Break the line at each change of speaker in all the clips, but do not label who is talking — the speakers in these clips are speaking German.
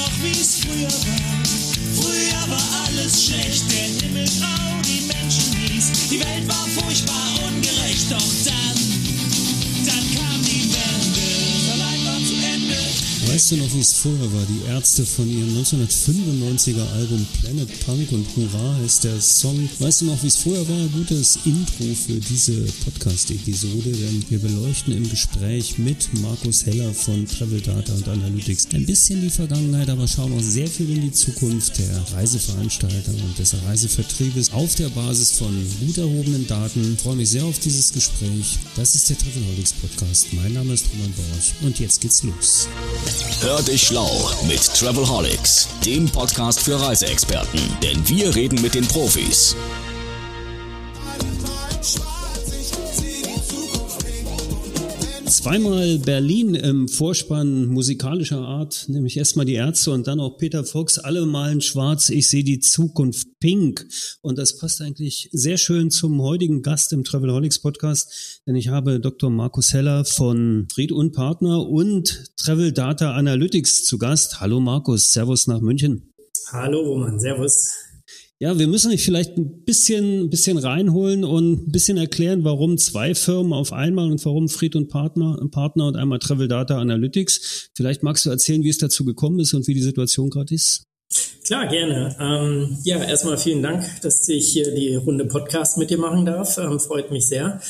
noch, wie es früher war? Früher war alles schlecht, der Himmel grau, die Menschen mies, die Welt war furchtbar
Weißt du noch, wie es vorher war? Die Ärzte von ihrem 1995er Album Planet Punk und Hurra ist der Song. Weißt du noch, wie es vorher war? Gutes Intro für diese Podcast-Episode, denn wir beleuchten im Gespräch mit Markus Heller von Travel Data und Analytics ein bisschen die Vergangenheit, aber schauen auch sehr viel in die Zukunft der Reiseveranstalter und des Reisevertriebes auf der Basis von gut erhobenen Daten. Ich freue mich sehr auf dieses Gespräch. Das ist der Travelholics Podcast. Mein Name ist Roman Borch und jetzt geht's los.
Hör dich schlau mit Travelholics, dem Podcast für Reiseexperten. Denn wir reden mit den Profis.
Zweimal Berlin im Vorspann musikalischer Art, nämlich erstmal die Ärzte und dann auch Peter Fox, alle malen schwarz, ich sehe die Zukunft pink. Und das passt eigentlich sehr schön zum heutigen Gast im Travelholics Podcast, denn ich habe Dr. Markus Heller von Fried und Partner und Travel Data Analytics zu Gast. Hallo Markus, Servus nach München.
Hallo Roman, Servus.
Ja, wir müssen vielleicht ein bisschen, bisschen reinholen und ein bisschen erklären, warum zwei Firmen auf einmal und warum Fried und Partner, Partner und einmal Travel Data Analytics. Vielleicht magst du erzählen, wie es dazu gekommen ist und wie die Situation gerade ist.
Klar, gerne. Ähm, ja, erstmal vielen Dank, dass ich hier die Runde Podcast mit dir machen darf. Ähm, freut mich sehr.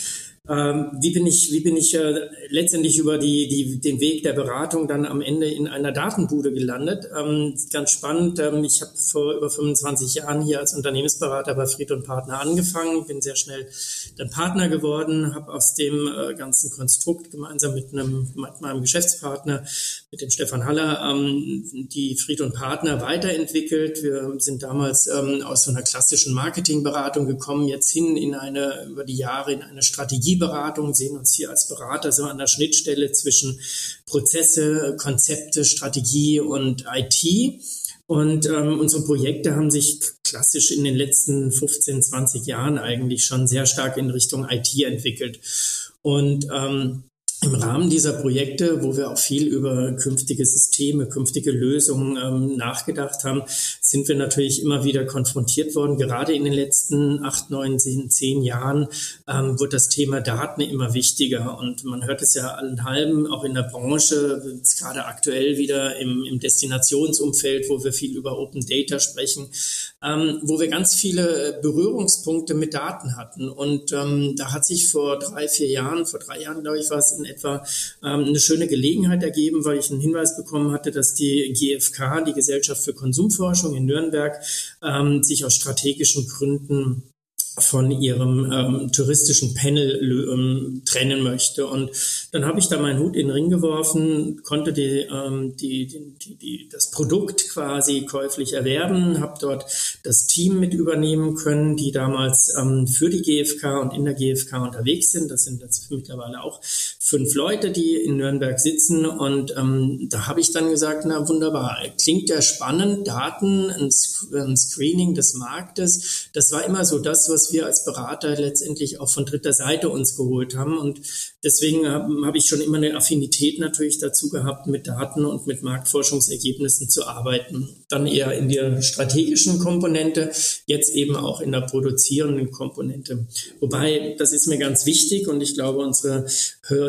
Ähm, wie bin ich, wie bin ich äh, letztendlich über die, die, den Weg der Beratung dann am Ende in einer Datenbude gelandet? Ähm, ganz spannend. Ähm, ich habe vor über 25 Jahren hier als Unternehmensberater bei Fried und Partner angefangen, bin sehr schnell dann Partner geworden, habe aus dem äh, ganzen Konstrukt gemeinsam mit einem mit meinem Geschäftspartner, mit dem Stefan Haller, ähm, die Fried und Partner weiterentwickelt. Wir sind damals ähm, aus so einer klassischen Marketingberatung gekommen, jetzt hin in eine über die Jahre in eine Strategie Strategieberatung, sehen uns hier als Berater so an der Schnittstelle zwischen Prozesse, Konzepte, Strategie und IT. Und ähm, unsere Projekte haben sich klassisch in den letzten 15, 20 Jahren eigentlich schon sehr stark in Richtung IT entwickelt. Und ähm, im Rahmen dieser Projekte, wo wir auch viel über künftige Systeme, künftige Lösungen ähm, nachgedacht haben, sind wir natürlich immer wieder konfrontiert worden. Gerade in den letzten acht, neun, zehn, zehn Jahren ähm, wird das Thema Daten immer wichtiger. Und man hört es ja allen halben, auch in der Branche, gerade aktuell wieder im, im Destinationsumfeld, wo wir viel über Open Data sprechen, ähm, wo wir ganz viele Berührungspunkte mit Daten hatten. Und ähm, da hat sich vor drei, vier Jahren, vor drei Jahren, glaube ich, war es in etwa ähm, eine schöne Gelegenheit ergeben, weil ich einen Hinweis bekommen hatte, dass die GfK, die Gesellschaft für Konsumforschung in Nürnberg, ähm, sich aus strategischen Gründen von ihrem ähm, touristischen Panel ähm, trennen möchte. Und dann habe ich da meinen Hut in den Ring geworfen, konnte die, ähm, die, die, die, das Produkt quasi käuflich erwerben, habe dort das Team mit übernehmen können, die damals ähm, für die GfK und in der GfK unterwegs sind. Das sind jetzt mittlerweile auch fünf Leute, die in Nürnberg sitzen. Und ähm, da habe ich dann gesagt, na wunderbar, klingt ja spannend, Daten, ein, ein Screening des Marktes. Das war immer so das, was wir als Berater letztendlich auch von dritter Seite uns geholt haben. Und deswegen habe hab ich schon immer eine Affinität natürlich dazu gehabt, mit Daten und mit Marktforschungsergebnissen zu arbeiten. Dann eher in der strategischen Komponente, jetzt eben auch in der produzierenden Komponente. Wobei, das ist mir ganz wichtig und ich glaube, unsere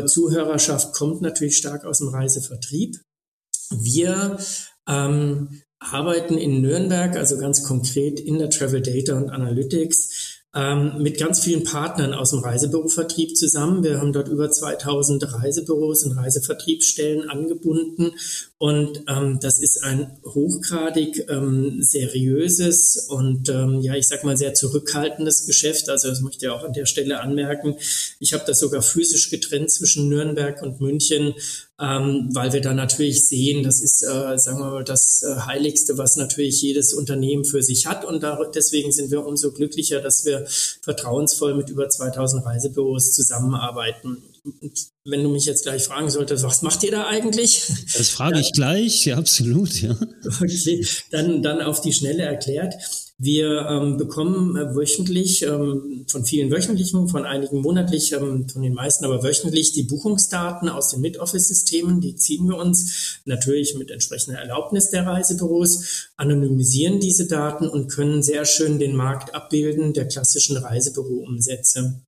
Zuhörerschaft kommt natürlich stark aus dem Reisevertrieb. Wir ähm, arbeiten in Nürnberg, also ganz konkret in der Travel Data und Analytics, ähm, mit ganz vielen Partnern aus dem Reisebürovertrieb zusammen. Wir haben dort über 2000 Reisebüros und Reisevertriebsstellen angebunden und ähm, das ist ein hochgradig ähm, seriöses und ähm, ja, ich sag mal sehr zurückhaltendes Geschäft. Also das möchte ich auch an der Stelle anmerken. Ich habe das sogar physisch getrennt zwischen Nürnberg und München, ähm, weil wir da natürlich sehen, das ist, äh, sagen wir mal, das äh, Heiligste, was natürlich jedes Unternehmen für sich hat. Und da, deswegen sind wir umso glücklicher, dass wir vertrauensvoll mit über 2000 Reisebüros zusammenarbeiten. Und wenn du mich jetzt gleich fragen solltest, was macht ihr da eigentlich?
Das frage ich gleich, ja, absolut, ja.
Okay, dann, dann auf die Schnelle erklärt. Wir ähm, bekommen äh, wöchentlich ähm, von vielen wöchentlichen, von einigen monatlich, ähm, von den meisten aber wöchentlich die Buchungsdaten aus den Mid-Office-Systemen. Die ziehen wir uns natürlich mit entsprechender Erlaubnis der Reisebüros, anonymisieren diese Daten und können sehr schön den Markt abbilden der klassischen Reisebüro-Umsätze.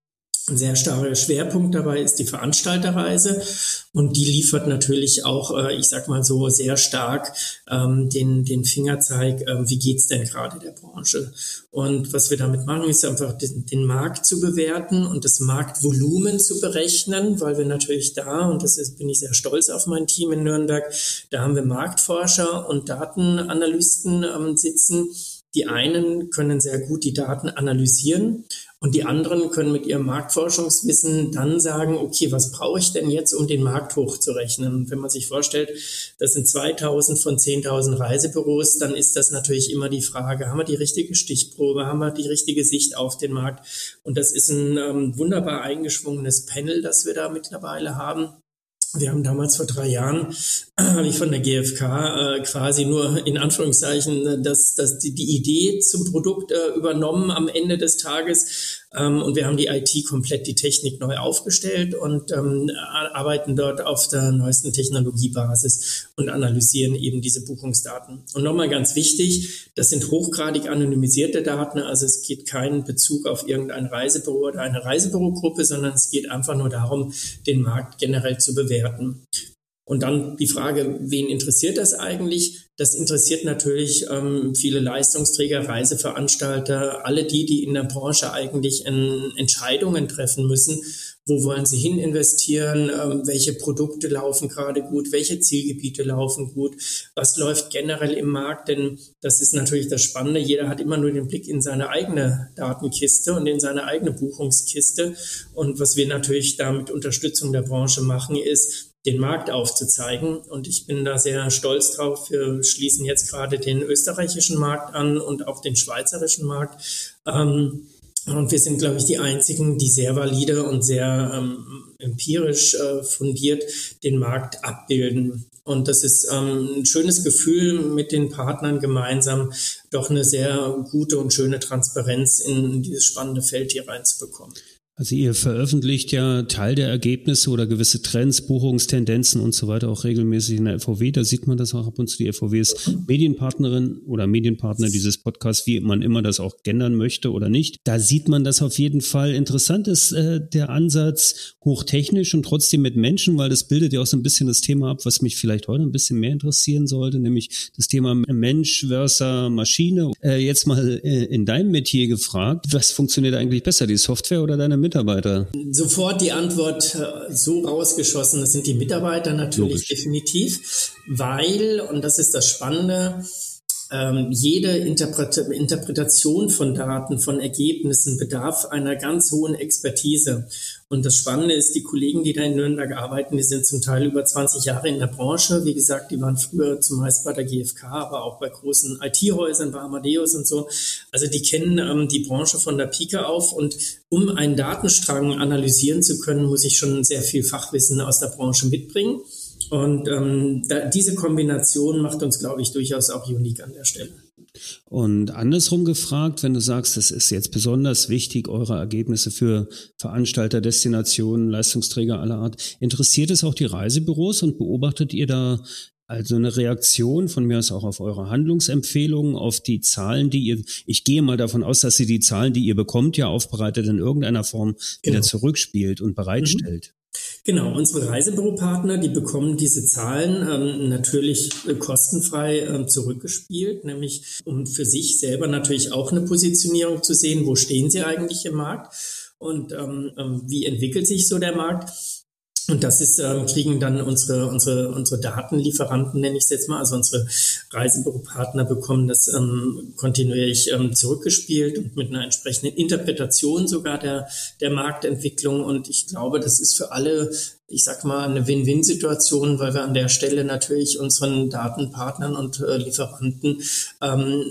Ein sehr starker Schwerpunkt dabei ist die Veranstalterreise und die liefert natürlich auch, äh, ich sag mal so, sehr stark ähm, den, den Fingerzeig, äh, wie geht's denn gerade der Branche. Und was wir damit machen, ist einfach den, den Markt zu bewerten und das Marktvolumen zu berechnen, weil wir natürlich da, und das ist, bin ich sehr stolz auf mein Team in Nürnberg, da haben wir Marktforscher und Datenanalysten ähm, sitzen. Die einen können sehr gut die Daten analysieren und die anderen können mit ihrem Marktforschungswissen dann sagen, okay, was brauche ich denn jetzt, um den Markt hochzurechnen? Und wenn man sich vorstellt, das sind 2000 von 10.000 Reisebüros, dann ist das natürlich immer die Frage, haben wir die richtige Stichprobe, haben wir die richtige Sicht auf den Markt? Und das ist ein ähm, wunderbar eingeschwungenes Panel, das wir da mittlerweile haben. Wir haben damals vor drei Jahren, habe ich von der GfK äh, quasi nur in Anführungszeichen äh, das, das, die, die Idee zum Produkt äh, übernommen am Ende des Tages. Ähm, und wir haben die IT komplett, die Technik neu aufgestellt und ähm, arbeiten dort auf der neuesten Technologiebasis und analysieren eben diese Buchungsdaten. Und nochmal ganz wichtig, das sind hochgradig anonymisierte Daten, also es geht keinen Bezug auf irgendein Reisebüro oder eine Reisebürogruppe, sondern es geht einfach nur darum, den Markt generell zu bewerten. Und dann die Frage, wen interessiert das eigentlich? Das interessiert natürlich ähm, viele Leistungsträger, Reiseveranstalter, alle die, die in der Branche eigentlich in, Entscheidungen treffen müssen. Wo wollen sie hin investieren? Ähm, welche Produkte laufen gerade gut? Welche Zielgebiete laufen gut? Was läuft generell im Markt? Denn das ist natürlich das Spannende. Jeder hat immer nur den Blick in seine eigene Datenkiste und in seine eigene Buchungskiste. Und was wir natürlich da mit Unterstützung der Branche machen, ist, den Markt aufzuzeigen. Und ich bin da sehr stolz drauf. Wir schließen jetzt gerade den österreichischen Markt an und auch den schweizerischen Markt. Ähm, und wir sind, glaube ich, die einzigen, die sehr valide und sehr ähm, empirisch äh, fundiert den Markt abbilden. Und das ist ähm, ein schönes Gefühl, mit den Partnern gemeinsam doch eine sehr gute und schöne Transparenz in dieses spannende Feld hier reinzubekommen.
Also ihr veröffentlicht ja Teil der Ergebnisse oder gewisse Trends, Buchungstendenzen und so weiter auch regelmäßig in der FVW. Da sieht man das auch ab und zu. Die FVW ist Medienpartnerin oder Medienpartner dieses Podcasts, wie man immer das auch gendern möchte oder nicht. Da sieht man das auf jeden Fall. Interessant ist äh, der Ansatz hochtechnisch und trotzdem mit Menschen, weil das bildet ja auch so ein bisschen das Thema ab, was mich vielleicht heute ein bisschen mehr interessieren sollte, nämlich das Thema Mensch versus Maschine. Äh, jetzt mal äh, in deinem Metier gefragt, was funktioniert eigentlich besser, die Software oder deine Mitarbeiter?
Sofort die Antwort äh, so rausgeschossen, das sind die Mitarbeiter natürlich Logisch. definitiv, weil, und das ist das Spannende, ähm, jede Interpret Interpretation von Daten, von Ergebnissen bedarf einer ganz hohen Expertise. Und das Spannende ist, die Kollegen, die da in Nürnberg arbeiten, die sind zum Teil über 20 Jahre in der Branche. Wie gesagt, die waren früher zumeist bei der GfK, aber auch bei großen IT-Häusern, bei Amadeus und so. Also die kennen ähm, die Branche von der Pike auf. Und um einen Datenstrang analysieren zu können, muss ich schon sehr viel Fachwissen aus der Branche mitbringen. Und ähm, da, diese Kombination macht uns, glaube ich, durchaus auch unique an der Stelle.
Und andersrum gefragt, wenn du sagst, es ist jetzt besonders wichtig, eure Ergebnisse für Veranstalter, Destinationen, Leistungsträger aller Art, interessiert es auch die Reisebüros und beobachtet ihr da also eine Reaktion von mir aus auch auf eure Handlungsempfehlungen, auf die Zahlen, die ihr, ich gehe mal davon aus, dass ihr die Zahlen, die ihr bekommt, ja aufbereitet in irgendeiner Form genau. wieder zurückspielt und bereitstellt.
Genau, unsere Reisebüropartner, die bekommen diese Zahlen ähm, natürlich äh, kostenfrei äh, zurückgespielt, nämlich um für sich selber natürlich auch eine Positionierung zu sehen, wo stehen sie eigentlich im Markt und ähm, ähm wie entwickelt sich so der Markt. Und das ist, ähm, kriegen dann unsere, unsere, unsere Datenlieferanten, nenne ich es jetzt mal, also unsere Reisebüropartner bekommen das ähm, kontinuierlich ähm, zurückgespielt und mit einer entsprechenden Interpretation sogar der, der Marktentwicklung. Und ich glaube, das ist für alle ich sag mal, eine Win-Win-Situation, weil wir an der Stelle natürlich unseren Datenpartnern und äh, Lieferanten ähm,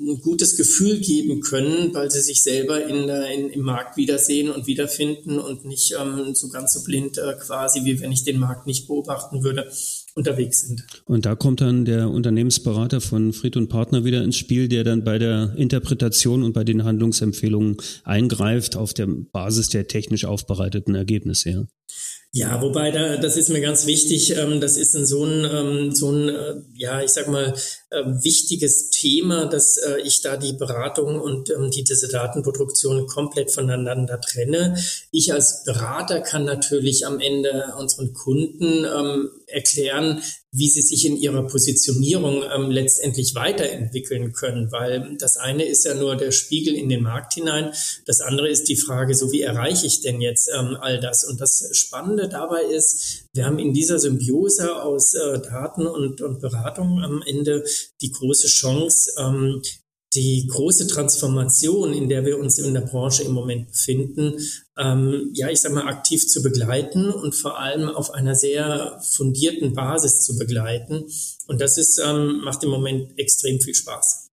ein gutes Gefühl geben können, weil sie sich selber in, in, im Markt wiedersehen und wiederfinden und nicht ähm, so ganz so blind äh, quasi, wie wenn ich den Markt nicht beobachten würde. unterwegs sind.
Und da kommt dann der Unternehmensberater von Fried und Partner wieder ins Spiel, der dann bei der Interpretation und bei den Handlungsempfehlungen eingreift auf der Basis der technisch aufbereiteten Ergebnisse. Ja.
Ja, wobei da, das ist mir ganz wichtig. Ähm, das ist ein so ein, ähm, so ein, äh, ja, ich sag mal, äh, wichtiges Thema, dass äh, ich da die Beratung und ähm, die, diese Datenproduktion komplett voneinander trenne. Ich als Berater kann natürlich am Ende unseren Kunden ähm, erklären, wie sie sich in ihrer Positionierung ähm, letztendlich weiterentwickeln können, weil das eine ist ja nur der Spiegel in den Markt hinein, das andere ist die Frage, so wie erreiche ich denn jetzt ähm, all das? Und das Spannende dabei ist, wir haben in dieser Symbiose aus äh, Daten und, und Beratung am Ende die große Chance, ähm, die große Transformation, in der wir uns in der Branche im Moment befinden, ähm, ja, ich sag mal, aktiv zu begleiten und vor allem auf einer sehr fundierten Basis zu begleiten. Und das ist, ähm, macht im Moment extrem viel Spaß.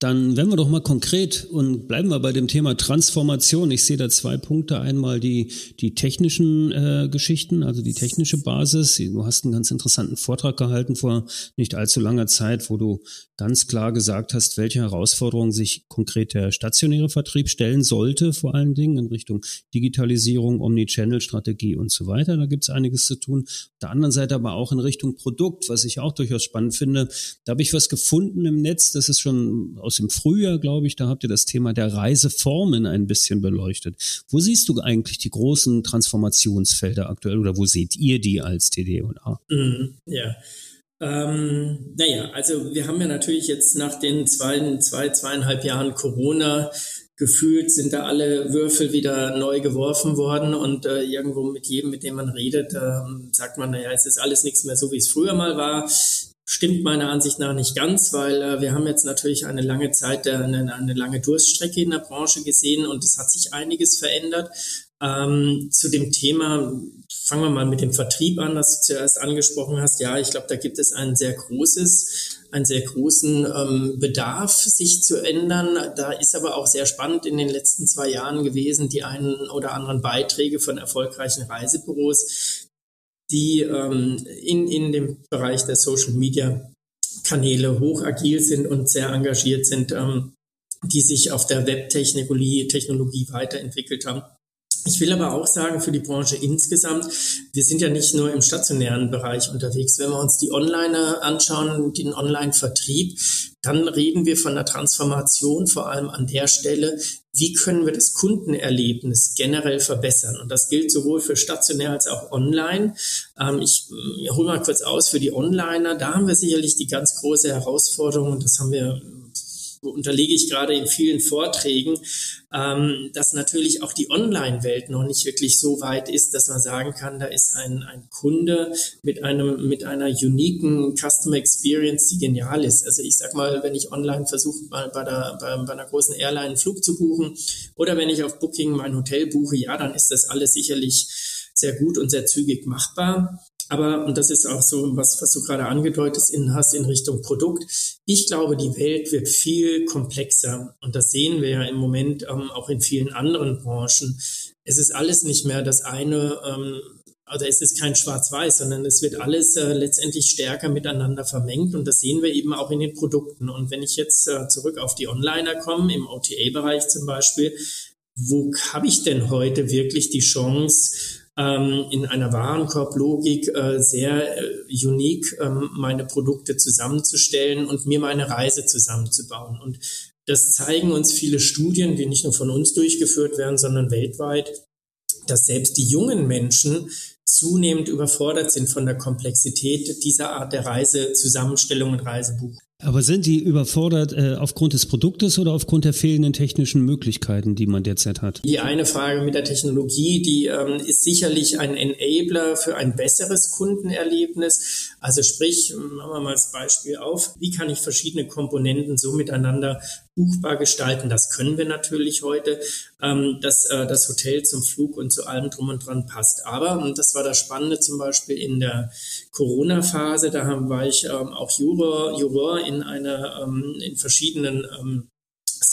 Dann werden wir doch mal konkret und bleiben wir bei dem Thema Transformation. Ich sehe da zwei Punkte. Einmal die, die technischen äh, Geschichten, also die technische Basis. Du hast einen ganz interessanten Vortrag gehalten vor nicht allzu langer Zeit, wo du ganz klar gesagt hast, welche Herausforderungen sich konkret der stationäre Vertrieb stellen sollte, vor allen Dingen in Richtung Digitalisierung, Omnichannel-Strategie und so weiter. Da gibt es einiges zu tun. Auf der anderen Seite aber auch in Richtung Produkt, was ich auch durchaus spannend finde. Da habe ich was gefunden im Netz, das ist schon aus dem Frühjahr, glaube ich, da habt ihr das Thema der Reiseformen ein bisschen beleuchtet. Wo siehst du eigentlich die großen Transformationsfelder aktuell oder wo seht ihr die als TD&A?
Mhm, ja. Ähm, naja, also wir haben ja natürlich jetzt nach den zwei, zwei, zweieinhalb Jahren Corona gefühlt sind da alle Würfel wieder neu geworfen worden und äh, irgendwo mit jedem, mit dem man redet, äh, sagt man, naja, es ist alles nichts mehr so, wie es früher mal war. Stimmt meiner Ansicht nach nicht ganz, weil äh, wir haben jetzt natürlich eine lange Zeit, äh, eine, eine lange Durststrecke in der Branche gesehen und es hat sich einiges verändert. Ähm, zu dem Thema, fangen wir mal mit dem Vertrieb an, das du zuerst angesprochen hast. Ja, ich glaube, da gibt es ein sehr großes, einen sehr großen ähm, Bedarf, sich zu ändern. Da ist aber auch sehr spannend in den letzten zwei Jahren gewesen, die einen oder anderen Beiträge von erfolgreichen Reisebüros, die ähm, in, in dem Bereich der Social Media Kanäle hoch agil sind und sehr engagiert sind, ähm, die sich auf der Webtechnologie Technologie weiterentwickelt haben. Ich will aber auch sagen, für die Branche insgesamt, wir sind ja nicht nur im stationären Bereich unterwegs. Wenn wir uns die Online anschauen, den Online-Vertrieb, dann reden wir von der Transformation vor allem an der Stelle, wie können wir das Kundenerlebnis generell verbessern? Und das gilt sowohl für stationär als auch online. Ähm, ich, ich hole mal kurz aus für die Onliner. Da haben wir sicherlich die ganz große Herausforderung und das haben wir unterlege ich gerade in vielen Vorträgen, ähm, dass natürlich auch die Online-Welt noch nicht wirklich so weit ist, dass man sagen kann, da ist ein, ein Kunde mit einem, mit einer uniken Customer Experience, die genial ist. Also ich sag mal, wenn ich online versuche, mal bei, der, bei, bei einer großen Airline einen Flug zu buchen oder wenn ich auf Booking mein Hotel buche, ja, dann ist das alles sicherlich sehr gut und sehr zügig machbar. Aber, und das ist auch so, was, was du gerade angedeutet hast in Richtung Produkt. Ich glaube, die Welt wird viel komplexer. Und das sehen wir ja im Moment ähm, auch in vielen anderen Branchen. Es ist alles nicht mehr das eine, ähm, also es ist kein Schwarz-Weiß, sondern es wird alles äh, letztendlich stärker miteinander vermengt. Und das sehen wir eben auch in den Produkten. Und wenn ich jetzt äh, zurück auf die Onliner komme, im OTA-Bereich zum Beispiel, wo habe ich denn heute wirklich die Chance, ähm, in einer Warenkorblogik äh, sehr äh, unique ähm, meine Produkte zusammenzustellen und mir meine Reise zusammenzubauen. Und das zeigen uns viele Studien, die nicht nur von uns durchgeführt werden, sondern weltweit, dass selbst die jungen Menschen zunehmend überfordert sind von der Komplexität dieser Art der Reisezusammenstellung und Reisebuch.
Aber sind Sie überfordert äh, aufgrund des Produktes oder aufgrund der fehlenden technischen Möglichkeiten, die man derzeit hat?
Die eine Frage mit der Technologie, die ähm, ist sicherlich ein Enabler für ein besseres Kundenerlebnis. Also sprich, machen wir mal das Beispiel auf, wie kann ich verschiedene Komponenten so miteinander buchbar gestalten? Das können wir natürlich heute, ähm, dass äh, das Hotel zum Flug und zu allem drum und dran passt. Aber, und das war das Spannende zum Beispiel in der Corona-Phase, da haben, war ich ähm, auch Juror, Juror in einer, ähm, in verschiedenen ähm,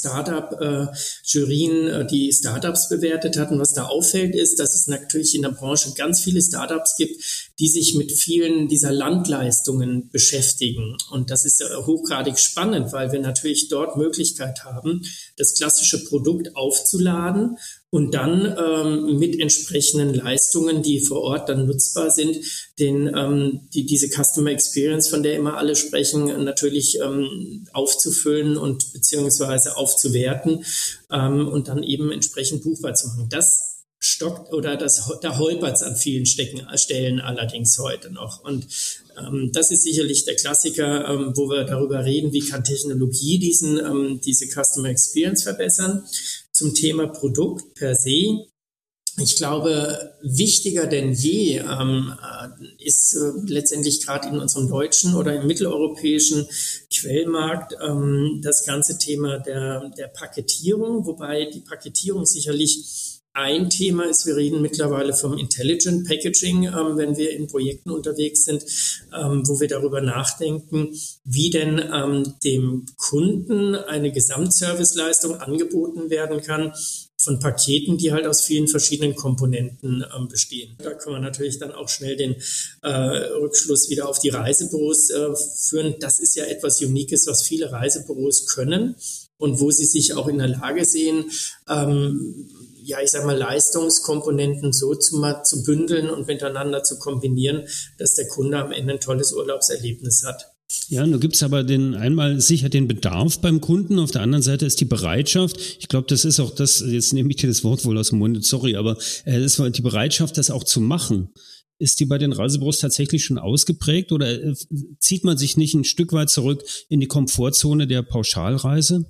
Startup-Jurien, äh, die Startups bewertet hatten. Was da auffällt, ist, dass es natürlich in der Branche ganz viele Startups gibt, die sich mit vielen dieser Landleistungen beschäftigen. Und das ist hochgradig spannend, weil wir natürlich dort Möglichkeit haben, das klassische Produkt aufzuladen und dann ähm, mit entsprechenden Leistungen, die vor Ort dann nutzbar sind, den, ähm, die, diese Customer Experience, von der immer alle sprechen, natürlich ähm, aufzufüllen und beziehungsweise aufzuwerten ähm, und dann eben entsprechend buchbar zu machen. Das stockt oder das, da holpert es an vielen Stecken, Stellen allerdings heute noch. Und ähm, das ist sicherlich der Klassiker, ähm, wo wir darüber reden, wie kann Technologie diesen, ähm, diese Customer Experience verbessern zum Thema Produkt per se. Ich glaube, wichtiger denn je ähm, äh, ist äh, letztendlich gerade in unserem deutschen oder im mitteleuropäischen Quellmarkt ähm, das ganze Thema der, der Paketierung, wobei die Paketierung sicherlich ein Thema ist, wir reden mittlerweile vom Intelligent Packaging, ähm, wenn wir in Projekten unterwegs sind, ähm, wo wir darüber nachdenken, wie denn ähm, dem Kunden eine Gesamtserviceleistung angeboten werden kann von Paketen, die halt aus vielen verschiedenen Komponenten ähm, bestehen. Da kann man natürlich dann auch schnell den äh, Rückschluss wieder auf die Reisebüros äh, führen. Das ist ja etwas Uniques, was viele Reisebüros können und wo sie sich auch in der Lage sehen, ähm, ja, ich sag mal, Leistungskomponenten so zu, zu bündeln und miteinander zu kombinieren, dass der Kunde am Ende ein tolles Urlaubserlebnis hat.
Ja, du gibst aber den einmal sicher den Bedarf beim Kunden, auf der anderen Seite ist die Bereitschaft. Ich glaube, das ist auch das, jetzt nehme ich dir das Wort wohl aus dem Mund, sorry, aber äh, das war die Bereitschaft, das auch zu machen. Ist die bei den Reisebüros tatsächlich schon ausgeprägt oder äh, zieht man sich nicht ein Stück weit zurück in die Komfortzone der Pauschalreise?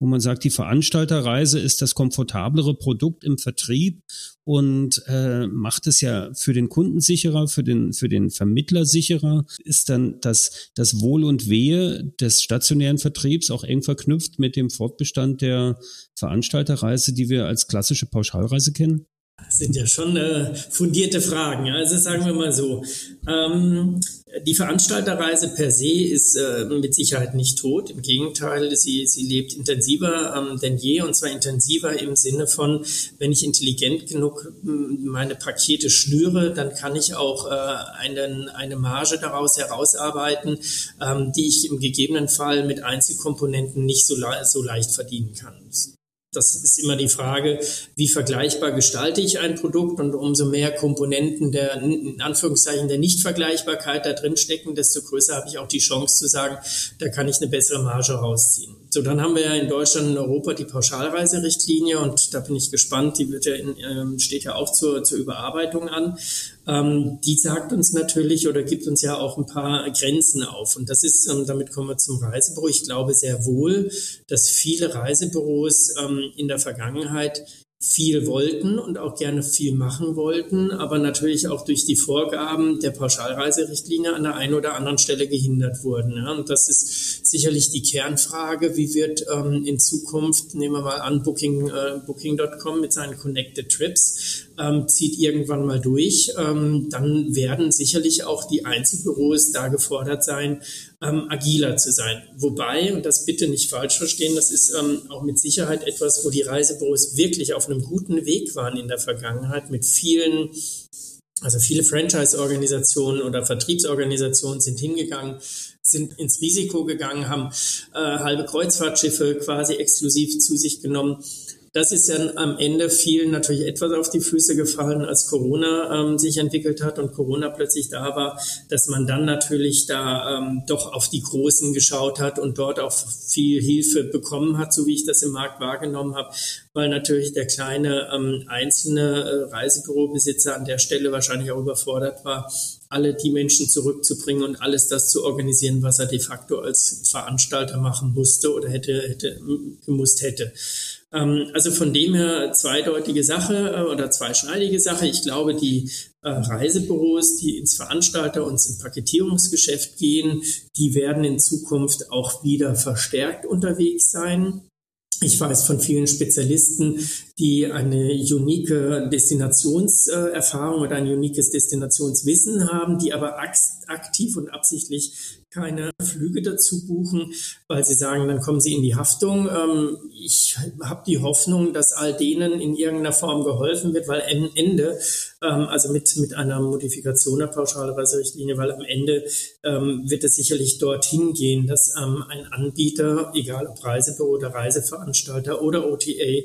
Wo man sagt, die Veranstalterreise ist das komfortablere Produkt im Vertrieb und äh, macht es ja für den Kunden sicherer, für den, für den Vermittler sicherer, ist dann das, das Wohl und Wehe des stationären Vertriebs auch eng verknüpft mit dem Fortbestand der Veranstalterreise, die wir als klassische Pauschalreise kennen?
Das sind ja schon äh, fundierte Fragen. Also sagen wir mal so. Ähm, die Veranstalterreise per se ist äh, mit Sicherheit nicht tot. Im Gegenteil, sie, sie lebt intensiver ähm, denn je und zwar intensiver im Sinne von, wenn ich intelligent genug meine Pakete schnüre, dann kann ich auch äh, einen, eine Marge daraus herausarbeiten, ähm, die ich im gegebenen Fall mit Einzelkomponenten nicht so, so leicht verdienen kann. Das ist immer die Frage, wie vergleichbar gestalte ich ein Produkt und umso mehr Komponenten der, in Anführungszeichen, der Nichtvergleichbarkeit da drin stecken, desto größer habe ich auch die Chance zu sagen, da kann ich eine bessere Marge rausziehen. So, dann haben wir ja in Deutschland und Europa die Pauschalreiserichtlinie und da bin ich gespannt, die wird ja in, ähm, steht ja auch zur, zur Überarbeitung an. Ähm, die sagt uns natürlich oder gibt uns ja auch ein paar Grenzen auf. Und das ist, ähm, damit kommen wir zum Reisebüro. Ich glaube sehr wohl, dass viele Reisebüros ähm, in der Vergangenheit viel wollten und auch gerne viel machen wollten, aber natürlich auch durch die Vorgaben der Pauschalreiserichtlinie an der einen oder anderen Stelle gehindert wurden. Ja. Und das ist sicherlich die Kernfrage, wie wird ähm, in Zukunft, nehmen wir mal an, Booking, äh, Booking.com mit seinen Connected Trips, ähm, zieht irgendwann mal durch, ähm, dann werden sicherlich auch die Einzelbüros da gefordert sein, ähm, agiler zu sein. Wobei, und das bitte nicht falsch verstehen, das ist ähm, auch mit Sicherheit etwas, wo die Reisebüros wirklich auf einem guten Weg waren in der Vergangenheit mit vielen also viele Franchise-Organisationen oder Vertriebsorganisationen sind hingegangen, sind ins Risiko gegangen, haben äh, halbe Kreuzfahrtschiffe quasi exklusiv zu sich genommen das ist ja am Ende vielen natürlich etwas auf die Füße gefallen, als Corona ähm, sich entwickelt hat und Corona plötzlich da war, dass man dann natürlich da ähm, doch auf die Großen geschaut hat und dort auch viel Hilfe bekommen hat, so wie ich das im Markt wahrgenommen habe, weil natürlich der kleine ähm, einzelne äh, Reisebürobesitzer an der Stelle wahrscheinlich auch überfordert war, alle die Menschen zurückzubringen und alles das zu organisieren, was er de facto als Veranstalter machen musste oder hätte, hätte gemusst hätte. Ähm, also von dem her zweideutige Sache äh, oder zweischneidige Sache. Ich glaube, die äh, Reisebüros, die ins Veranstalter- und ins Paketierungsgeschäft gehen, die werden in Zukunft auch wieder verstärkt unterwegs sein. Ich weiß von vielen Spezialisten, die eine unique Destinationserfahrung oder ein uniques Destinationswissen haben, die aber aktiv und absichtlich keine Flüge dazu buchen, weil sie sagen, dann kommen sie in die Haftung. Ähm, ich habe die Hoffnung, dass all denen in irgendeiner Form geholfen wird, weil am Ende, ähm, also mit, mit einer Modifikation der Pauschalreiserichtlinie, weil am Ende ähm, wird es sicherlich dorthin gehen, dass ein Anbieter, egal ob Reisebüro oder Reiseveranstalter oder OTA,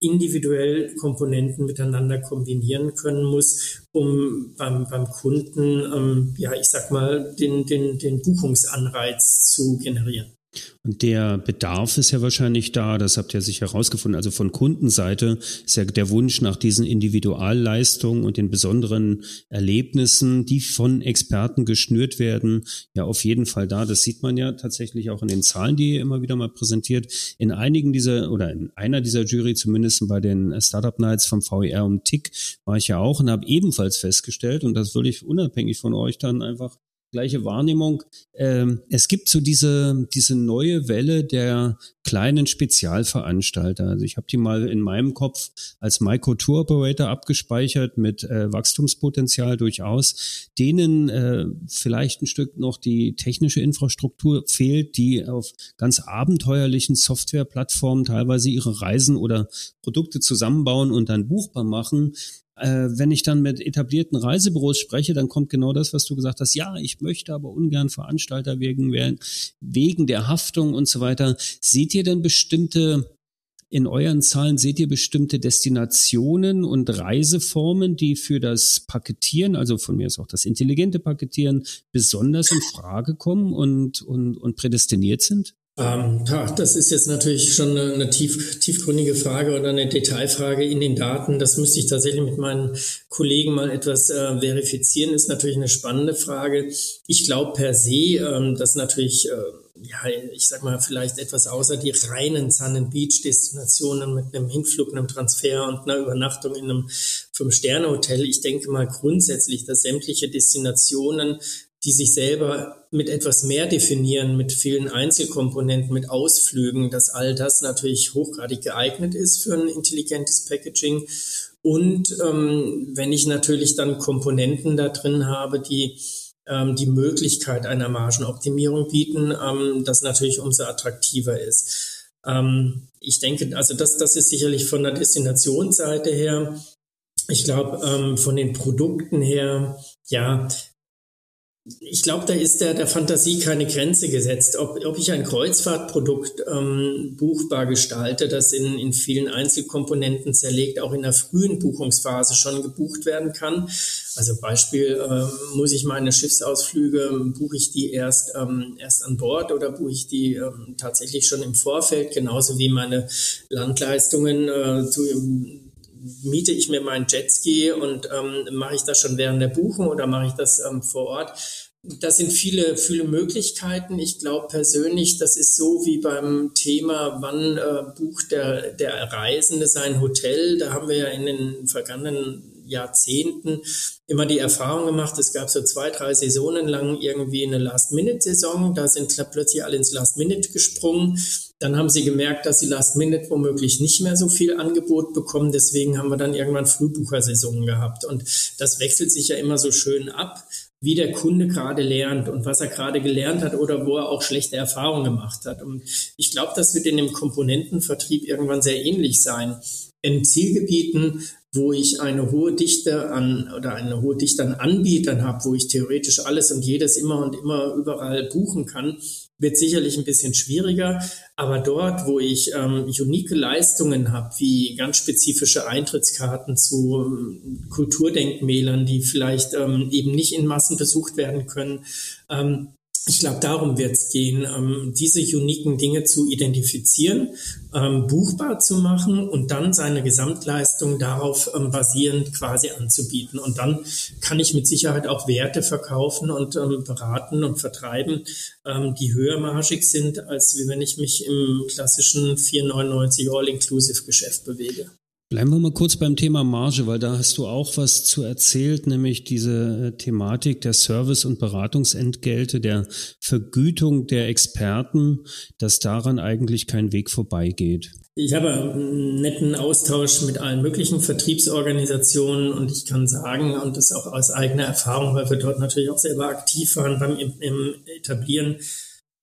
individuell Komponenten miteinander kombinieren können muss, um beim, beim Kunden, ja, ich sag mal, den den, den Buchungsanreiz zu generieren.
Und der Bedarf ist ja wahrscheinlich da, das habt ihr sich herausgefunden. Also von Kundenseite ist ja der Wunsch nach diesen Individualleistungen und den besonderen Erlebnissen, die von Experten geschnürt werden, ja auf jeden Fall da. Das sieht man ja tatsächlich auch in den Zahlen, die ihr immer wieder mal präsentiert. In einigen dieser oder in einer dieser Jury, zumindest bei den Startup Nights vom VER um Tick, war ich ja auch und habe ebenfalls festgestellt, und das würde ich unabhängig von euch dann einfach gleiche Wahrnehmung. Ähm, es gibt so diese, diese neue Welle der kleinen Spezialveranstalter. Also ich habe die mal in meinem Kopf als Micro Tour Operator abgespeichert mit äh, Wachstumspotenzial durchaus, denen äh, vielleicht ein Stück noch die technische Infrastruktur fehlt, die auf ganz abenteuerlichen Softwareplattformen teilweise ihre Reisen oder Produkte zusammenbauen und dann buchbar machen äh, wenn ich dann mit etablierten Reisebüros spreche, dann kommt genau das, was du gesagt hast. Ja, ich möchte aber ungern Veranstalter wegen, wegen der Haftung und so weiter. Seht ihr denn bestimmte in euren Zahlen seht ihr bestimmte Destinationen und Reiseformen, die für das Paketieren, also von mir ist auch das intelligente Paketieren, besonders in Frage kommen und, und, und prädestiniert sind?
Ähm, das ist jetzt natürlich schon eine, eine tief, tiefgründige Frage oder eine Detailfrage in den Daten. Das müsste ich tatsächlich mit meinen Kollegen mal etwas äh, verifizieren. Ist natürlich eine spannende Frage. Ich glaube per se, ähm, dass natürlich, äh, ja, ich sag mal, vielleicht etwas außer die reinen Sun and Beach Destinationen mit einem Hinflug, einem Transfer und einer Übernachtung in einem Fünf-Sterne-Hotel. Ich denke mal grundsätzlich, dass sämtliche Destinationen die sich selber mit etwas mehr definieren, mit vielen Einzelkomponenten, mit Ausflügen, dass all das natürlich hochgradig geeignet ist für ein intelligentes Packaging. Und ähm, wenn ich natürlich dann Komponenten da drin habe, die ähm, die Möglichkeit einer Margenoptimierung bieten, ähm, das natürlich umso attraktiver ist. Ähm, ich denke, also das, das ist sicherlich von der Destinationsseite her. Ich glaube, ähm, von den Produkten her, ja, ich glaube, da ist der, der Fantasie keine Grenze gesetzt. Ob, ob ich ein Kreuzfahrtprodukt ähm, buchbar gestalte, das in, in vielen Einzelkomponenten zerlegt, auch in der frühen Buchungsphase schon gebucht werden kann. Also Beispiel, äh, muss ich meine Schiffsausflüge, buche ich die erst, ähm, erst an Bord oder buche ich die ähm, tatsächlich schon im Vorfeld, genauso wie meine Landleistungen äh, zu, miete ich mir meinen Jetski und ähm, mache ich das schon während der Buchung oder mache ich das ähm, vor Ort? Das sind viele, viele Möglichkeiten. Ich glaube persönlich, das ist so wie beim Thema, wann äh, bucht der, der Reisende sein Hotel. Da haben wir ja in den vergangenen Jahrzehnten immer die Erfahrung gemacht, es gab so zwei, drei Saisonen lang irgendwie eine Last-Minute-Saison. Da sind plötzlich alle ins Last-Minute gesprungen. Dann haben sie gemerkt, dass sie Last-Minute womöglich nicht mehr so viel Angebot bekommen. Deswegen haben wir dann irgendwann Frühbuchersaison gehabt. Und das wechselt sich ja immer so schön ab, wie der Kunde gerade lernt und was er gerade gelernt hat oder wo er auch schlechte Erfahrungen gemacht hat. Und ich glaube, das wird in dem Komponentenvertrieb irgendwann sehr ähnlich sein. In Zielgebieten, wo ich eine hohe Dichte an oder eine hohe Dichte an Anbietern habe, wo ich theoretisch alles und jedes immer und immer überall buchen kann, wird sicherlich ein bisschen schwieriger. Aber dort, wo ich ähm, unique Leistungen habe, wie ganz spezifische Eintrittskarten zu ähm, Kulturdenkmälern, die vielleicht ähm, eben nicht in Massen besucht werden können, ähm, ich glaube, darum wird es gehen, ähm, diese uniken Dinge zu identifizieren, ähm, buchbar zu machen und dann seine Gesamtleistung darauf ähm, basierend quasi anzubieten. Und dann kann ich mit Sicherheit auch Werte verkaufen und ähm, beraten und vertreiben, ähm, die höher margig sind, als wenn ich mich im klassischen 499 All-Inclusive-Geschäft bewege.
Bleiben wir mal kurz beim Thema Marge, weil da hast du auch was zu erzählt, nämlich diese äh, Thematik der Service- und Beratungsentgelte, der Vergütung der Experten, dass daran eigentlich kein Weg vorbeigeht.
Ich habe einen netten Austausch mit allen möglichen Vertriebsorganisationen und ich kann sagen, und das auch aus eigener Erfahrung, weil wir dort natürlich auch selber aktiv waren beim im Etablieren,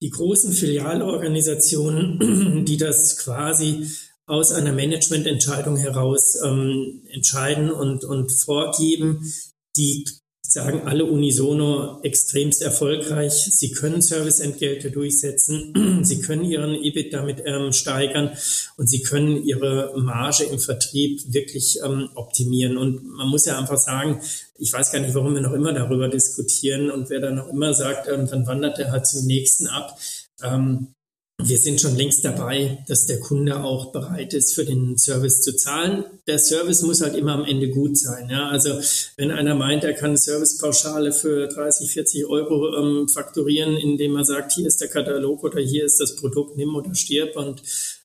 die großen Filialorganisationen, die das quasi aus einer Managemententscheidung heraus ähm, entscheiden und, und vorgeben. Die sagen alle unisono extremst erfolgreich. Sie können Serviceentgelte durchsetzen, sie können ihren EBIT damit ähm, steigern und sie können ihre Marge im Vertrieb wirklich ähm, optimieren. Und man muss ja einfach sagen, ich weiß gar nicht, warum wir noch immer darüber diskutieren und wer dann noch immer sagt, ähm, dann wandert er halt zum nächsten ab. Ähm, wir sind schon längst dabei, dass der Kunde auch bereit ist, für den Service zu zahlen. Der Service muss halt immer am Ende gut sein. Ja? Also wenn einer meint, er kann Servicepauschale für 30, 40 Euro ähm, fakturieren, indem er sagt, hier ist der Katalog oder hier ist das Produkt, nimm oder stirb und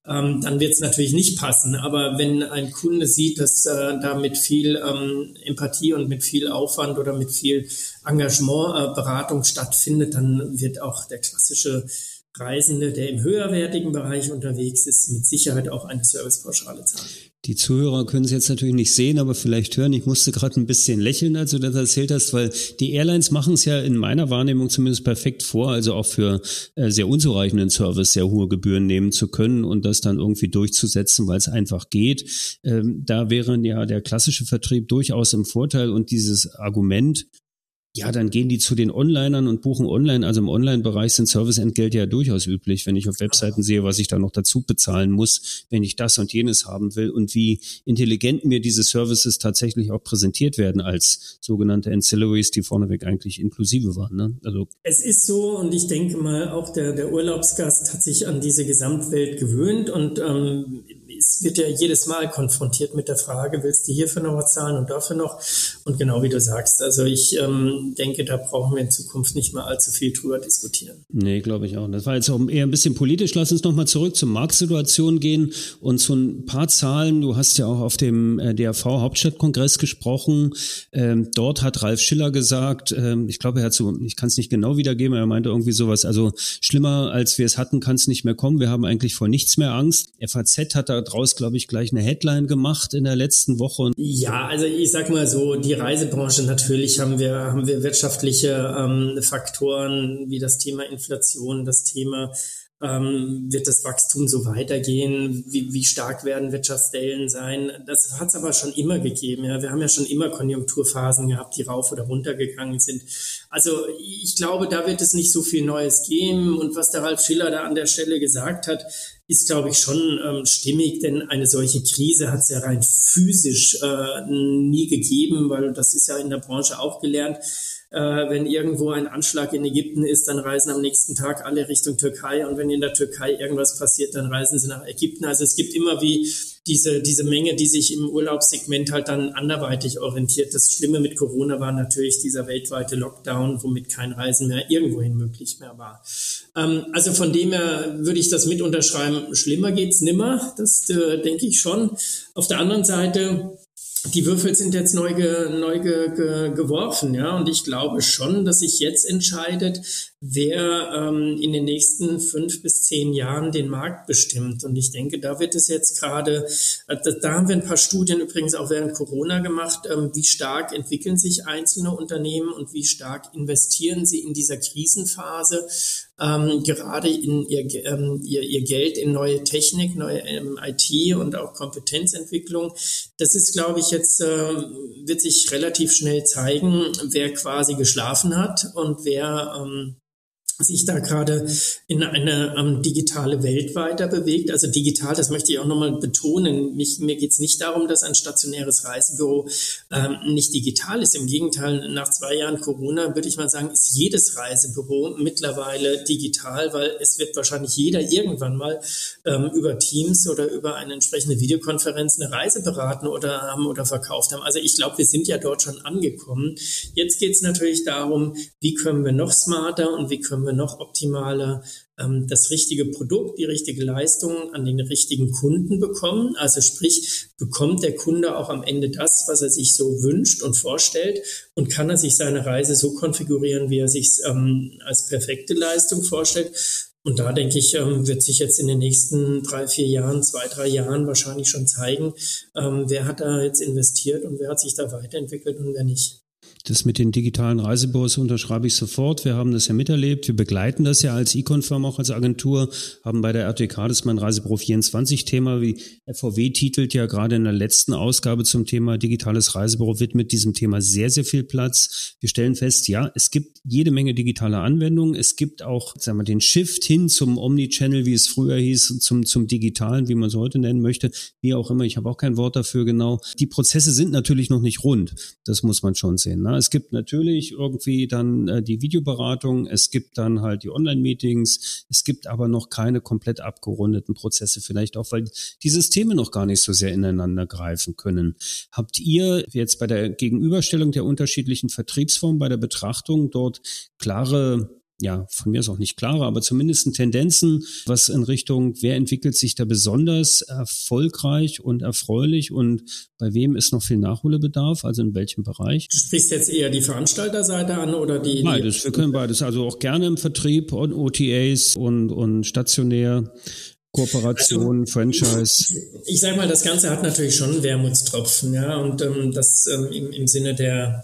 ähm, dann wird es natürlich nicht passen. Aber wenn ein Kunde sieht, dass äh, da mit viel ähm, Empathie und mit viel Aufwand oder mit viel Engagement äh, Beratung stattfindet, dann wird auch der klassische Reisende, der im höherwertigen Bereich unterwegs ist, mit Sicherheit auch eine Servicepauschale zahlen.
Die Zuhörer können es jetzt natürlich nicht sehen, aber vielleicht hören. Ich musste gerade ein bisschen lächeln, als du das erzählt hast, weil die Airlines machen es ja in meiner Wahrnehmung zumindest perfekt vor, also auch für äh, sehr unzureichenden Service sehr hohe Gebühren nehmen zu können und das dann irgendwie durchzusetzen, weil es einfach geht. Ähm, da wäre ja der klassische Vertrieb durchaus im Vorteil und dieses Argument, ja, dann gehen die zu den Onlinern und buchen online. Also im Online-Bereich sind Serviceentgelte ja durchaus üblich, wenn ich auf Webseiten sehe, was ich da noch dazu bezahlen muss, wenn ich das und jenes haben will und wie intelligent mir diese Services tatsächlich auch präsentiert werden als sogenannte Ancillaries, die vorneweg eigentlich inklusive waren. Ne?
Also es ist so und ich denke mal, auch der, der Urlaubsgast hat sich an diese Gesamtwelt gewöhnt und ähm, es wird ja jedes Mal konfrontiert mit der Frage, willst du hierfür noch was zahlen und dafür noch? Und genau wie du sagst, also ich ähm, denke, da brauchen wir in Zukunft nicht mehr allzu viel drüber diskutieren.
Nee, glaube ich auch. Das war jetzt auch eher ein bisschen politisch. Lass uns nochmal zurück zur Marktsituation gehen und zu ein paar Zahlen. Du hast ja auch auf dem äh, DRV Hauptstadtkongress gesprochen. Ähm, dort hat Ralf Schiller gesagt, ähm, ich glaube, er hat so, ich kann es nicht genau wiedergeben, er meinte irgendwie sowas, also schlimmer als wir es hatten, kann es nicht mehr kommen. Wir haben eigentlich vor nichts mehr Angst. FAZ hat da draus, glaube ich, gleich eine Headline gemacht in der letzten Woche.
Ja, also ich sag mal so, die Reisebranche natürlich haben wir, haben wir wirtschaftliche ähm, Faktoren wie das Thema Inflation, das Thema ähm, wird das Wachstum so weitergehen? Wie, wie stark werden Wirtschaftsstellen sein? Das hat es aber schon immer gegeben. Ja. Wir haben ja schon immer Konjunkturphasen gehabt, die rauf oder runter gegangen sind. Also ich glaube, da wird es nicht so viel Neues geben. Und was der Ralf Schiller da an der Stelle gesagt hat, ist, glaube ich, schon ähm, stimmig, denn eine solche Krise hat es ja rein physisch äh, nie gegeben, weil das ist ja in der Branche auch gelernt äh, wenn irgendwo ein Anschlag in Ägypten ist, dann reisen am nächsten Tag alle Richtung Türkei und wenn in der Türkei irgendwas passiert, dann reisen sie nach Ägypten. Also es gibt immer wie diese, diese Menge, die sich im Urlaubssegment halt dann anderweitig orientiert. Das Schlimme mit Corona war natürlich dieser weltweite Lockdown, womit kein Reisen mehr irgendwohin möglich mehr war. Ähm, also von dem her würde ich das mit unterschreiben. Schlimmer geht's nimmer. Das äh, denke ich schon. Auf der anderen Seite die Würfel sind jetzt neu, ge, neu ge, ge, geworfen, ja, und ich glaube schon, dass sich jetzt entscheidet, wer ähm, in den nächsten fünf bis zehn Jahren den Markt bestimmt. Und ich denke, da wird es jetzt gerade, äh, da haben wir ein paar Studien übrigens auch während Corona gemacht, ähm, wie stark entwickeln sich einzelne Unternehmen und wie stark investieren sie in dieser Krisenphase ähm, gerade in ihr, ähm, ihr, ihr Geld in neue Technik, neue ähm, IT und auch Kompetenzentwicklung. Das ist, glaube ich, jetzt äh, wird sich relativ schnell zeigen, wer quasi geschlafen hat und wer ähm, sich da gerade in eine ähm, digitale Welt weiter bewegt. Also digital, das möchte ich auch nochmal betonen. Mich, mir geht es nicht darum, dass ein stationäres Reisebüro ähm, nicht digital ist. Im Gegenteil, nach zwei Jahren Corona würde ich mal sagen, ist jedes Reisebüro mittlerweile digital, weil es wird wahrscheinlich jeder irgendwann mal ähm, über Teams oder über eine entsprechende Videokonferenz eine Reise beraten oder haben oder verkauft haben. Also ich glaube, wir sind ja dort schon angekommen. Jetzt geht es natürlich darum, wie können wir noch smarter und wie können wir wir noch optimaler ähm, das richtige Produkt, die richtige Leistung an den richtigen Kunden bekommen. Also sprich, bekommt der Kunde auch am Ende das, was er sich so wünscht und vorstellt und kann er sich seine Reise so konfigurieren, wie er sich ähm, als perfekte Leistung vorstellt. Und da denke ich, ähm, wird sich jetzt in den nächsten drei, vier Jahren, zwei, drei Jahren wahrscheinlich schon zeigen, ähm, wer hat da jetzt investiert und wer hat sich da weiterentwickelt und wer nicht.
Das mit den digitalen Reisebüros unterschreibe ich sofort. Wir haben das ja miterlebt. Wir begleiten das ja als Econ-Firma, auch als Agentur, haben bei der RTK das mein Reisebüro 24 Thema, wie FVW titelt ja gerade in der letzten Ausgabe zum Thema digitales Reisebüro, wird mit diesem Thema sehr, sehr viel Platz. Wir stellen fest, ja, es gibt jede Menge digitale Anwendungen. Es gibt auch, sagen wir, den Shift hin zum Omnichannel, wie es früher hieß, zum, zum Digitalen, wie man es heute nennen möchte. Wie auch immer, ich habe auch kein Wort dafür genau. Die Prozesse sind natürlich noch nicht rund. Das muss man schon sehen. Ne? Es gibt natürlich irgendwie dann äh, die Videoberatung, es gibt dann halt die Online-Meetings, es gibt aber noch keine komplett abgerundeten Prozesse, vielleicht auch, weil die Systeme noch gar nicht so sehr ineinander greifen können. Habt ihr jetzt bei der Gegenüberstellung der unterschiedlichen Vertriebsformen, bei der Betrachtung dort klare ja, von mir ist auch nicht klarer, aber zumindest Tendenzen, was in Richtung, wer entwickelt sich da besonders erfolgreich und erfreulich und bei wem ist noch viel Nachholbedarf, also in welchem Bereich?
Du sprichst jetzt eher die Veranstalterseite an oder die?
Beides, wir können beides, also auch gerne im Vertrieb und OTAs und, und stationär. Kooperation, also, Franchise.
Ich, ich sage mal, das Ganze hat natürlich schon einen Wermutstropfen, ja, und ähm, das ähm, im, im Sinne der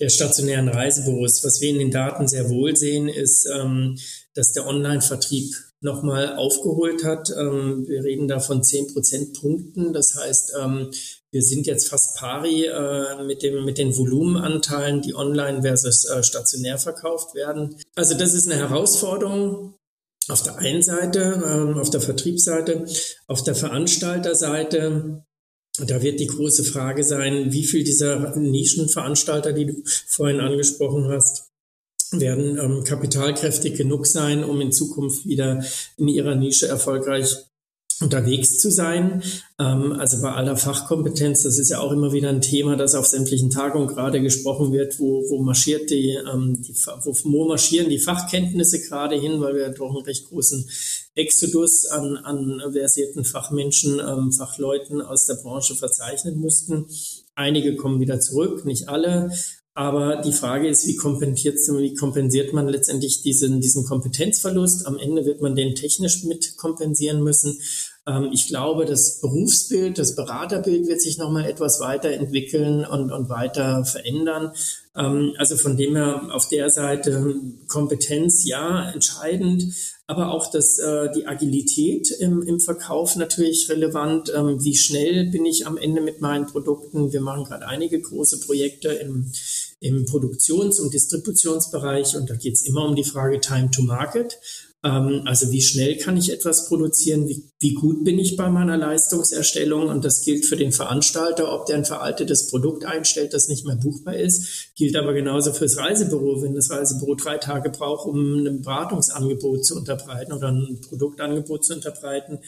der stationären Reisebüros. Was wir in den Daten sehr wohl sehen, ist, ähm, dass der Online-Vertrieb nochmal aufgeholt hat. Ähm, wir reden da von 10 Prozentpunkten. Das heißt, ähm, wir sind jetzt fast pari äh, mit, dem, mit den Volumenanteilen, die online versus äh, stationär verkauft werden. Also das ist eine Herausforderung. Auf der einen Seite, ähm, auf der Vertriebsseite, auf der Veranstalterseite da wird die große Frage sein, wie viel dieser Nischenveranstalter, die du vorhin angesprochen hast, werden ähm, kapitalkräftig genug sein, um in Zukunft wieder in ihrer Nische erfolgreich unterwegs zu sein. Ähm, also bei aller Fachkompetenz, das ist ja auch immer wieder ein Thema, das auf sämtlichen Tagungen gerade gesprochen wird, wo, wo marschiert die, ähm, die wo, wo marschieren die Fachkenntnisse gerade hin, weil wir doch einen recht großen Exodus an, an versierten Fachmenschen, ähm, Fachleuten aus der Branche verzeichnen mussten. Einige kommen wieder zurück, nicht alle. Aber die Frage ist, wie kompensiert, wie kompensiert man letztendlich diesen, diesen Kompetenzverlust? Am Ende wird man den technisch mit kompensieren müssen. Ähm, ich glaube, das Berufsbild, das Beraterbild wird sich nochmal etwas weiterentwickeln und, und weiter verändern. Ähm, also von dem her auf der Seite Kompetenz, ja, entscheidend aber auch das, äh, die Agilität im, im Verkauf natürlich relevant. Ähm, wie schnell bin ich am Ende mit meinen Produkten? Wir machen gerade einige große Projekte im, im Produktions- und Distributionsbereich und da geht es immer um die Frage Time to Market. Ähm, also wie schnell kann ich etwas produzieren? Wie, wie gut bin ich bei meiner Leistungserstellung? Und das gilt für den Veranstalter, ob der ein veraltetes Produkt einstellt, das nicht mehr buchbar ist. Gilt aber genauso fürs Reisebüro. Wenn das Reisebüro drei Tage braucht, um ein Beratungsangebot zu unterbreiten oder ein Produktangebot zu unterbreiten,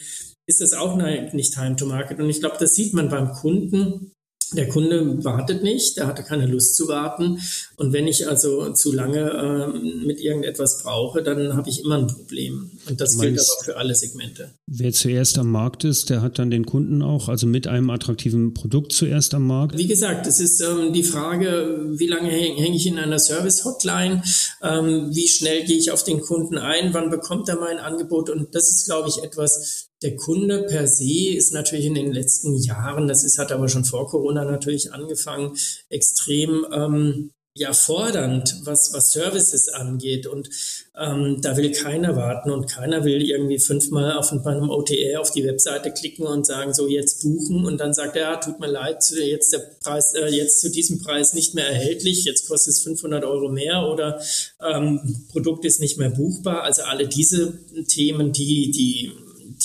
ist das auch nicht Time to Market. Und ich glaube, das sieht man beim Kunden der Kunde wartet nicht, der hatte keine Lust zu warten. Und wenn ich also zu lange äh, mit irgendetwas brauche, dann habe ich immer ein Problem. Und das gilt aber für alle Segmente.
Wer zuerst am Markt ist, der hat dann den Kunden auch, also mit einem attraktiven Produkt zuerst am Markt?
Wie gesagt, es ist ähm, die Frage, wie lange hänge häng ich in einer Service-Hotline? Ähm, wie schnell gehe ich auf den Kunden ein? Wann bekommt er mein Angebot? Und das ist, glaube ich, etwas, der Kunde per se ist natürlich in den letzten Jahren, das ist, hat aber schon vor Corona natürlich angefangen, extrem ähm, ja fordernd, was, was Services angeht. Und ähm, da will keiner warten und keiner will irgendwie fünfmal auf einem OTR auf die Webseite klicken und sagen, so jetzt buchen und dann sagt er, ja, tut mir leid, jetzt der Preis, äh, jetzt zu diesem Preis nicht mehr erhältlich, jetzt kostet es 500 Euro mehr oder ähm, Produkt ist nicht mehr buchbar. Also alle diese Themen, die, die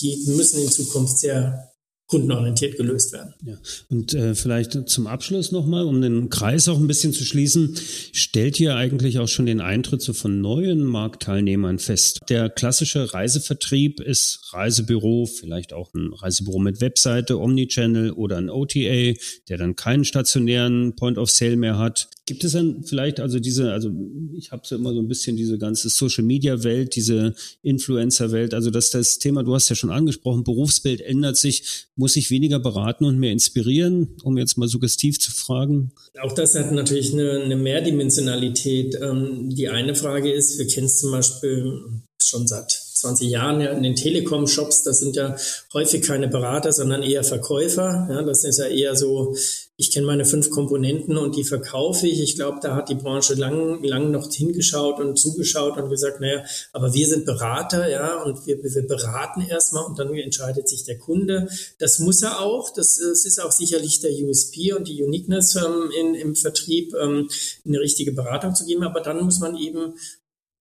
die müssen in Zukunft sehr kundenorientiert gelöst werden.
Ja. Und äh, vielleicht zum Abschluss nochmal, um den Kreis auch ein bisschen zu schließen, stellt ihr eigentlich auch schon den Eintritt so von neuen Marktteilnehmern fest? Der klassische Reisevertrieb ist Reisebüro, vielleicht auch ein Reisebüro mit Webseite, Omnichannel oder ein OTA, der dann keinen stationären Point of Sale mehr hat. Gibt es dann vielleicht also diese, also ich habe so immer so ein bisschen diese ganze Social Media Welt, diese Influencer Welt, also dass das Thema, du hast ja schon angesprochen, Berufsbild ändert sich, muss sich weniger beraten und mehr inspirieren, um jetzt mal suggestiv zu fragen?
Auch das hat natürlich eine, eine Mehrdimensionalität. Ähm, die eine Frage ist, wir kennen es zum Beispiel schon seit 20 Jahren ja in den Telekom-Shops, das sind ja häufig keine Berater, sondern eher Verkäufer. Ja, das ist ja eher so, ich kenne meine fünf Komponenten und die verkaufe ich. Ich glaube, da hat die Branche lang, lang noch hingeschaut und zugeschaut und gesagt, naja, aber wir sind Berater, ja, und wir, wir beraten erstmal und dann entscheidet sich der Kunde. Das muss er auch. Das, das ist auch sicherlich der USP und die Uniqueness ähm, in, im Vertrieb, ähm, eine richtige Beratung zu geben. Aber dann muss man eben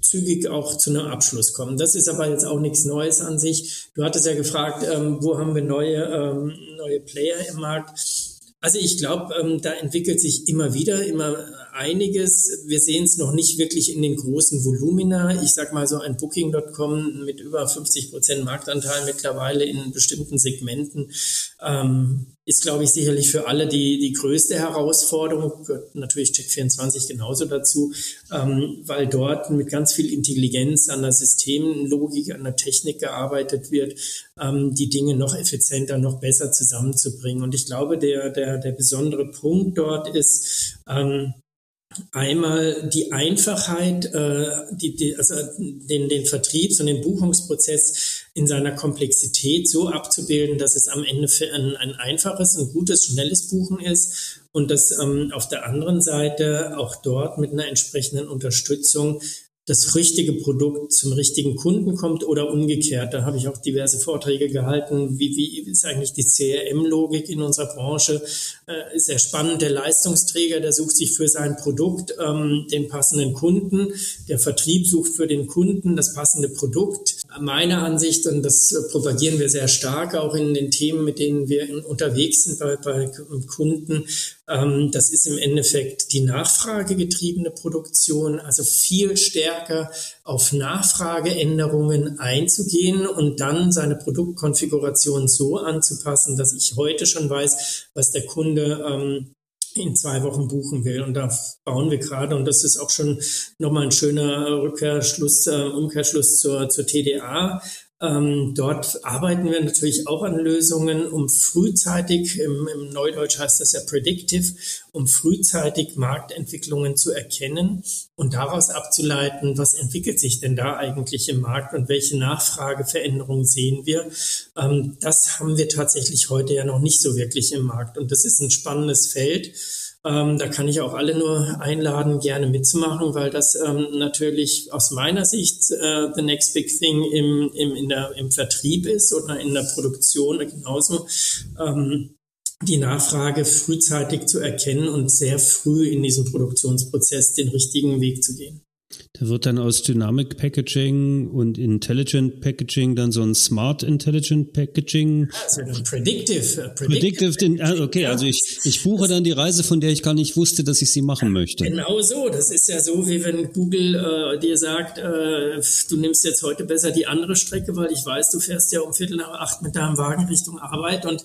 zügig auch zu einem Abschluss kommen. Das ist aber jetzt auch nichts Neues an sich. Du hattest ja gefragt, ähm, wo haben wir neue, ähm, neue Player im Markt? Also ich glaube, ähm, da entwickelt sich immer wieder immer einiges. Wir sehen es noch nicht wirklich in den großen Volumina. Ich sag mal so ein Booking.com mit über 50 Prozent Marktanteil mittlerweile in bestimmten Segmenten ähm, ist, glaube ich, sicherlich für alle die, die größte Herausforderung. Gehört natürlich Check24 genauso dazu, ähm, weil dort mit ganz viel Intelligenz an der Systemlogik, an der Technik gearbeitet wird, ähm, die Dinge noch effizienter, noch besser zusammenzubringen. Und ich glaube, der, der, der besondere Punkt dort ist, ähm, Einmal die Einfachheit, äh, die, die, also den, den Vertriebs- und den Buchungsprozess in seiner Komplexität so abzubilden, dass es am Ende für ein, ein einfaches, ein gutes, schnelles Buchen ist und dass ähm, auf der anderen Seite auch dort mit einer entsprechenden Unterstützung das richtige Produkt zum richtigen Kunden kommt oder umgekehrt. Da habe ich auch diverse Vorträge gehalten. Wie, wie ist eigentlich die CRM-Logik in unserer Branche? Äh, ist sehr spannend. Der Leistungsträger, der sucht sich für sein Produkt ähm, den passenden Kunden. Der Vertrieb sucht für den Kunden das passende Produkt. Meiner Ansicht, und das propagieren wir sehr stark auch in den Themen, mit denen wir unterwegs sind bei, bei Kunden, ähm, das ist im Endeffekt die nachfragegetriebene Produktion, also viel stärker auf Nachfrageänderungen einzugehen und dann seine Produktkonfiguration so anzupassen, dass ich heute schon weiß, was der Kunde ähm, in zwei Wochen buchen will. Und da bauen wir gerade, und das ist auch schon nochmal ein schöner Rückkehrschluss, äh, Umkehrschluss zur, zur TDA. Ähm, dort arbeiten wir natürlich auch an Lösungen, um frühzeitig, im, im, Neudeutsch heißt das ja predictive, um frühzeitig Marktentwicklungen zu erkennen und daraus abzuleiten, was entwickelt sich denn da eigentlich im Markt und welche Nachfrageveränderungen sehen wir. Ähm, das haben wir tatsächlich heute ja noch nicht so wirklich im Markt und das ist ein spannendes Feld. Ähm, da kann ich auch alle nur einladen, gerne mitzumachen, weil das ähm, natürlich aus meiner Sicht äh, the next big thing im, im, in der, im Vertrieb ist oder in der Produktion genauso. Ähm, die Nachfrage frühzeitig zu erkennen und sehr früh in diesem Produktionsprozess den richtigen Weg zu gehen.
Da wird dann aus Dynamic Packaging und Intelligent Packaging dann so ein Smart Intelligent Packaging.
Also predictive.
Predictive, predictive ah, okay, also ich, ich buche dann die Reise, von der ich gar nicht wusste, dass ich sie machen möchte.
Genau so. Das ist ja so, wie wenn Google äh, dir sagt, äh, du nimmst jetzt heute besser die andere Strecke, weil ich weiß, du fährst ja um Viertel nach acht mit deinem Wagen Richtung Arbeit und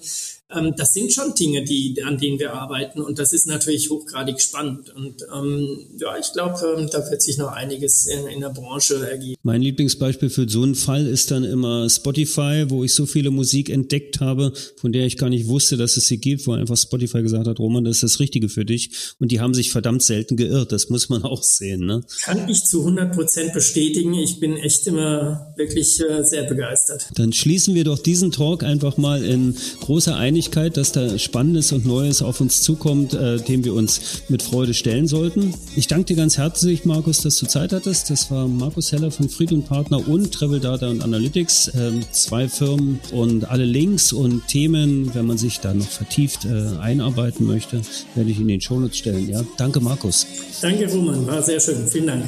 ähm, das sind schon Dinge, die, an denen wir arbeiten und das ist natürlich hochgradig spannend. Und ähm, ja, ich glaube, ähm, da wird sich noch einiges in, in der Branche ergeben.
Mein Lieblingsbeispiel für so einen Fall ist dann immer Spotify, wo ich so viele Musik entdeckt habe, von der ich gar nicht wusste, dass es sie gibt, wo einfach Spotify gesagt hat, Roman, das ist das Richtige für dich. Und die haben sich verdammt selten geirrt. Das muss man auch sehen. Ne?
Kann ich zu 100 Prozent bestätigen. Ich bin echt immer wirklich äh, sehr begeistert.
Dann schließen wir doch diesen Talk einfach mal in großer Einigkeit Einigkeit, dass da Spannendes und Neues auf uns zukommt, äh, dem wir uns mit Freude stellen sollten. Ich danke dir ganz herzlich, Markus, dass du Zeit hattest. Das war Markus Heller von Fried und Partner und Travel Data und Analytics. Äh, zwei Firmen und alle Links und Themen, wenn man sich da noch vertieft äh, einarbeiten möchte, werde ich in den Shownotes stellen. Ja, danke, Markus.
Danke, Roman. War sehr schön. Vielen Dank.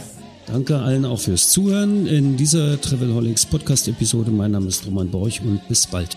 Danke allen auch fürs Zuhören in dieser Travelholics Podcast Episode. Mein Name ist Roman Borch und bis bald.